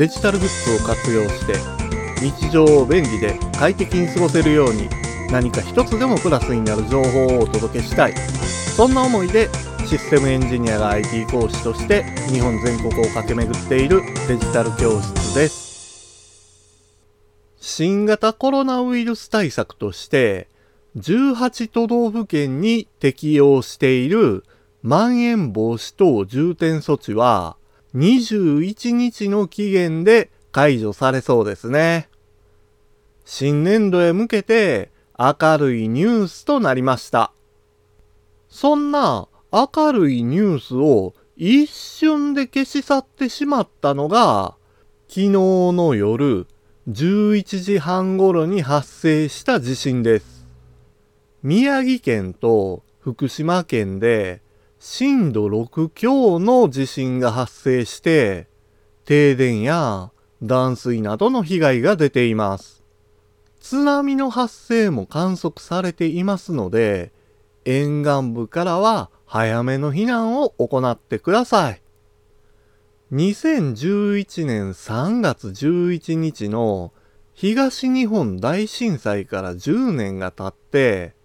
デジタルグッズを活用して日常を便利で快適に過ごせるように何か一つでもプラスになる情報をお届けしたい。そんな思いでシステムエンジニアが IT 講師として日本全国を駆け巡っているデジタル教室です。新型コロナウイルス対策として18都道府県に適用しているまん延防止等重点措置は21日の期限で解除されそうですね。新年度へ向けて明るいニュースとなりました。そんな明るいニュースを一瞬で消し去ってしまったのが昨日の夜11時半頃に発生した地震です。宮城県と福島県で震度6強の地震が発生して、停電や断水などの被害が出ています。津波の発生も観測されていますので、沿岸部からは早めの避難を行ってください。2011年3月11日の東日本大震災から10年が経って、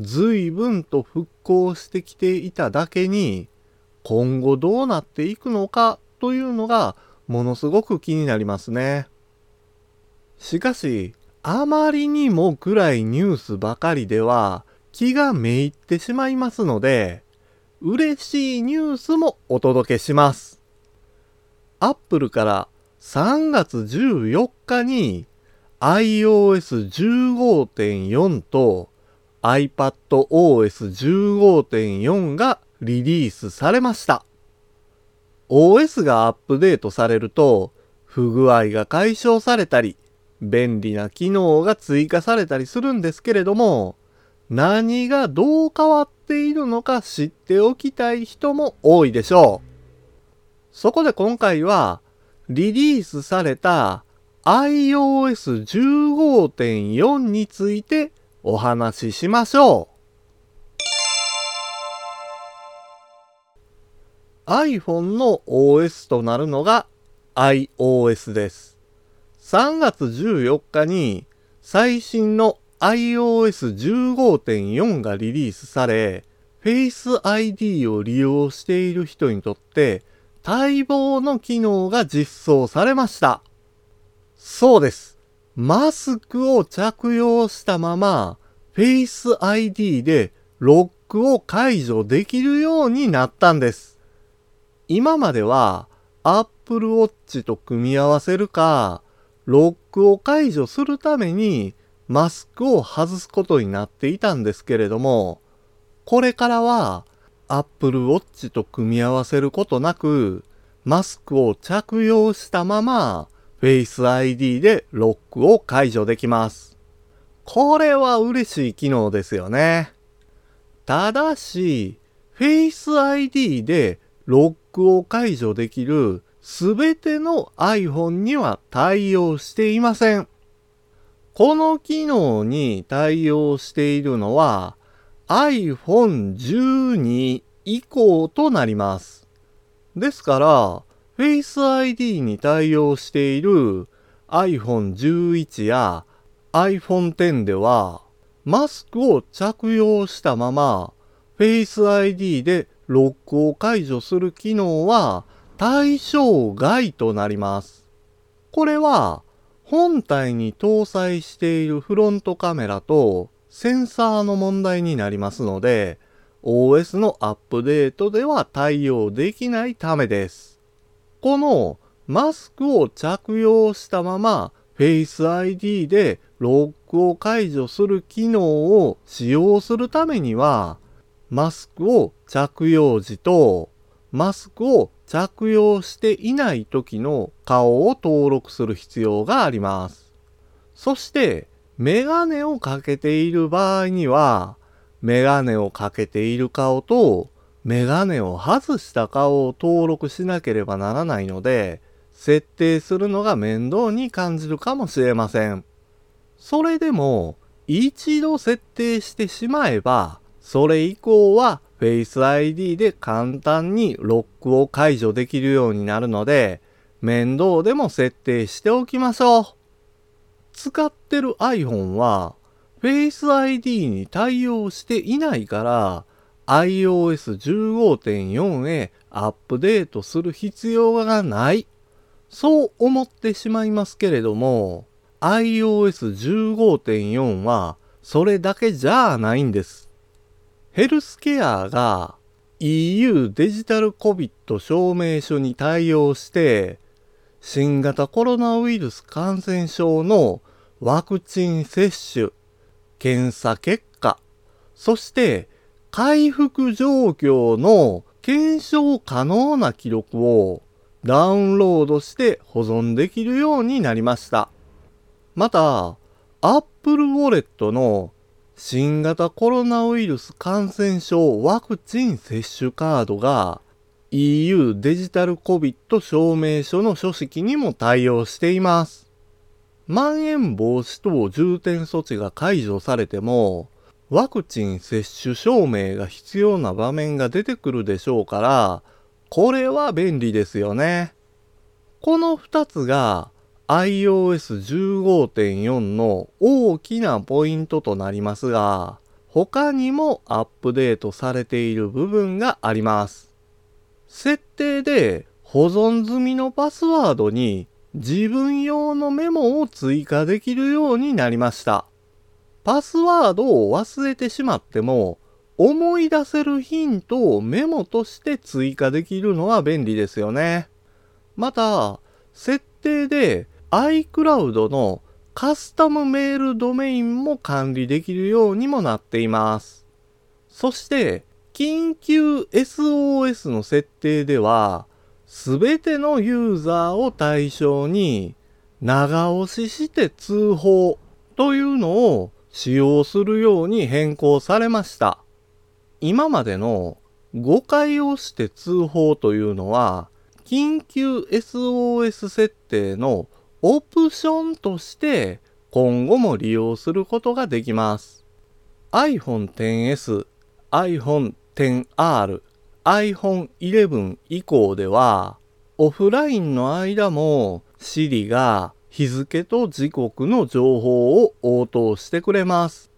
随分と復興してきていただけに、今後どうなっていくのかというのがものすごく気になりますね。しかし、あまりにも暗いニュースばかりでは気がめいってしまいますので、嬉しいニュースもお届けします。アップルから3月14日に iOS15.4 と iPadOS15.4 がリリースされました。OS がアップデートされると、不具合が解消されたり、便利な機能が追加されたりするんですけれども、何がどう変わっているのか知っておきたい人も多いでしょう。そこで今回は、リリースされた iOS15.4 についてお話ししましょう。iPhone の OS となるのが iOS です。3月14日に最新の iOS15.4 がリリースされ、Face ID を利用している人にとって待望の機能が実装されました。そうです。マスクを着用したまま、Face ID でロックを解除できるようになったんです。今までは Apple Watch と組み合わせるか、ロックを解除するためにマスクを外すことになっていたんですけれども、これからは Apple Watch と組み合わせることなく、マスクを着用したまま Face ID でロックを解除できます。これは嬉しい機能ですよね。ただし、Face ID でロックを解除できるすべての iPhone には対応していません。この機能に対応しているのは iPhone 12以降となります。ですから、Face ID に対応している iPhone 11や iPhone X ではマスクを着用したまま Face ID でロックを解除する機能は対象外となります。これは本体に搭載しているフロントカメラとセンサーの問題になりますので OS のアップデートでは対応できないためです。このマスクを着用したまま Face ID でロックを解除する機能を使用するためにはマスクを着用時とマスクを着用していない時の顔を登録する必要があります。そしてメガネをかけている場合にはメガネをかけている顔とメガネを外した顔を登録しなければならないので、設定するのが面倒に感じるかもしれません。それでも、一度設定してしまえば、それ以降は Face ID で簡単にロックを解除できるようになるので、面倒でも設定しておきましょう。使ってる iPhone は Face ID に対応していないから iOS15.4 へアップデートする必要がない。そう思ってしまいますけれども iOS15.4 はそれだけじゃないんです。ヘルスケアが EU デジタル COVID 証明書に対応して新型コロナウイルス感染症のワクチン接種、検査結果、そして回復状況の検証可能な記録をダウンロードして保存できるようになりました。また、Apple Wallet の新型コロナウイルス感染症ワクチン接種カードが EU デジタル COVID 証明書の書式にも対応しています。まん延防止等重点措置が解除されても、ワクチン接種証明が必要な場面が出てくるでしょうから、これは便利ですよね。この2つが iOS15.4 の大きなポイントとなりますが、他にもアップデートされている部分があります。設定で保存済みのパスワードに自分用のメモを追加できるようになりました。パスワードを忘れてしまっても思い出せるヒントをメモとして追加できるのは便利ですよね。また、設定で iCloud のカスタムメールドメインも管理できるようにもなっています。そして、緊急 SOS の設定では、すべてのユーザーを対象に長押しして通報というのを使用するように変更されました。今までの5回押して通報というのは緊急 SOS 設定のオプションとして今後も利用することができます。iPhone XS、iPhone XR、iPhone 11以降では、オフラインの間も Siri が日付と時刻の情報を応答してくれます。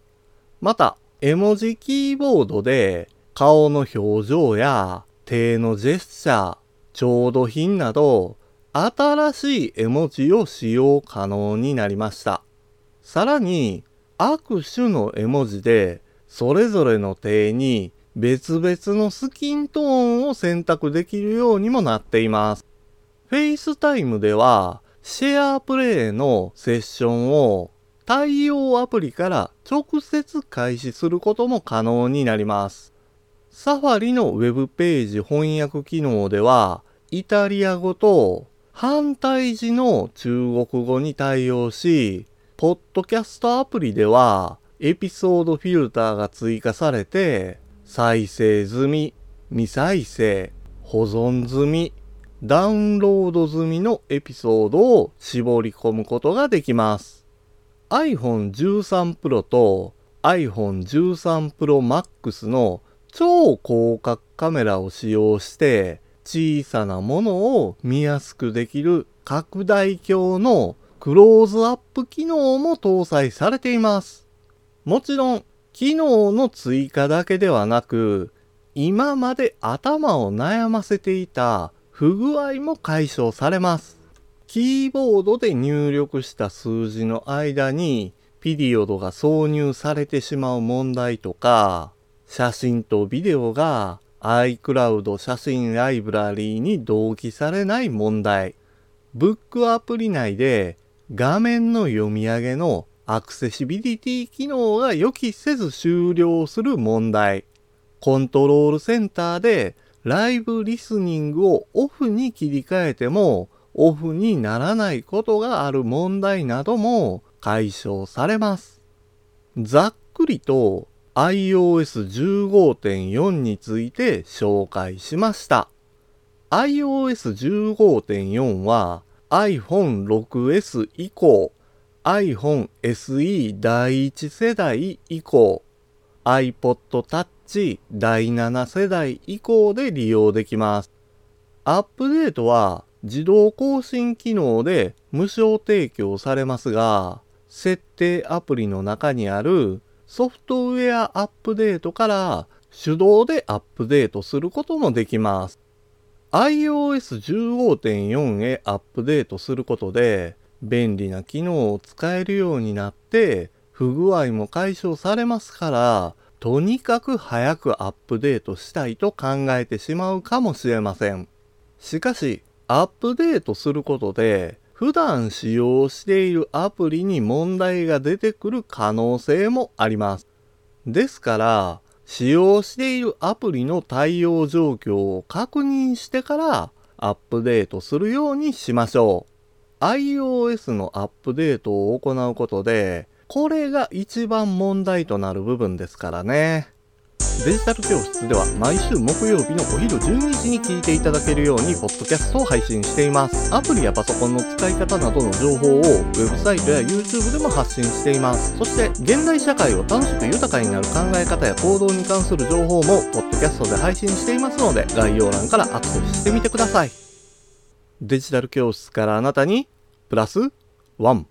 また、絵文字キーボードで顔の表情や手のジェスチャー、調度品など新しい絵文字を使用可能になりました。さらに握手の絵文字でそれぞれの手に別々のスキントーンを選択できるようにもなっています。FaceTime ではシェアプレイのセッションを対応アプリから直接開始することも可能になります。サファリのウェブページ翻訳機能ではイタリア語と反対字の中国語に対応し、ポッドキャストアプリではエピソードフィルターが追加されて再生済み、未再生、保存済み、ダウンロード済みのエピソードを絞り込むことができます。iPhone 13 Pro と iPhone 13 Pro Max の超広角カメラを使用して小さなものを見やすくできる拡大鏡のクローズアップ機能も搭載されています。もちろん機能の追加だけではなく、今まで頭を悩ませていた不具合も解消されます。キーボードで入力した数字の間にピリオドが挿入されてしまう問題とか、写真とビデオが iCloud 写真ライブラリーに同期されない問題。ブックアプリ内で画面の読み上げのアクセシビリティ機能が予期せず終了する問題。コントロールセンターでライブリスニングをオフに切り替えてもオフにならないことがある問題なども解消されます。ざっくりと iOS15.4 について紹介しました。iOS15.4 は iPhone 6S 以降 iPhone SE 第1世代以降 iPod Touch 第7世代以降で利用できます。アップデートは自動更新機能で無償提供されますが、設定アプリの中にあるソフトウェアアップデートから手動でアップデートすることもできます。iOS15.4 へアップデートすることで便利な機能を使えるようになって不具合も解消されますからとにかく早くアップデートしたいと考えてしまうかもしれません。しかしアップデートすることで普段使用しているアプリに問題が出てくる可能性もあります。ですから使用しているアプリの対応状況を確認してからアップデートするようにしましょう。iOS のアップデートを行うことで、これが一番問題となる部分ですからね。デジタル教室では毎週木曜日のお昼12時に聞いていただけるようにポッドキャストを配信しています。アプリやパソコンの使い方などの情報をウェブサイトや YouTube でも発信しています。そして現代社会を楽しく豊かになる考え方や行動に関する情報もポッドキャストで配信していますので概要欄からアクセスしてみてください。デジタル教室からあなたにプラス1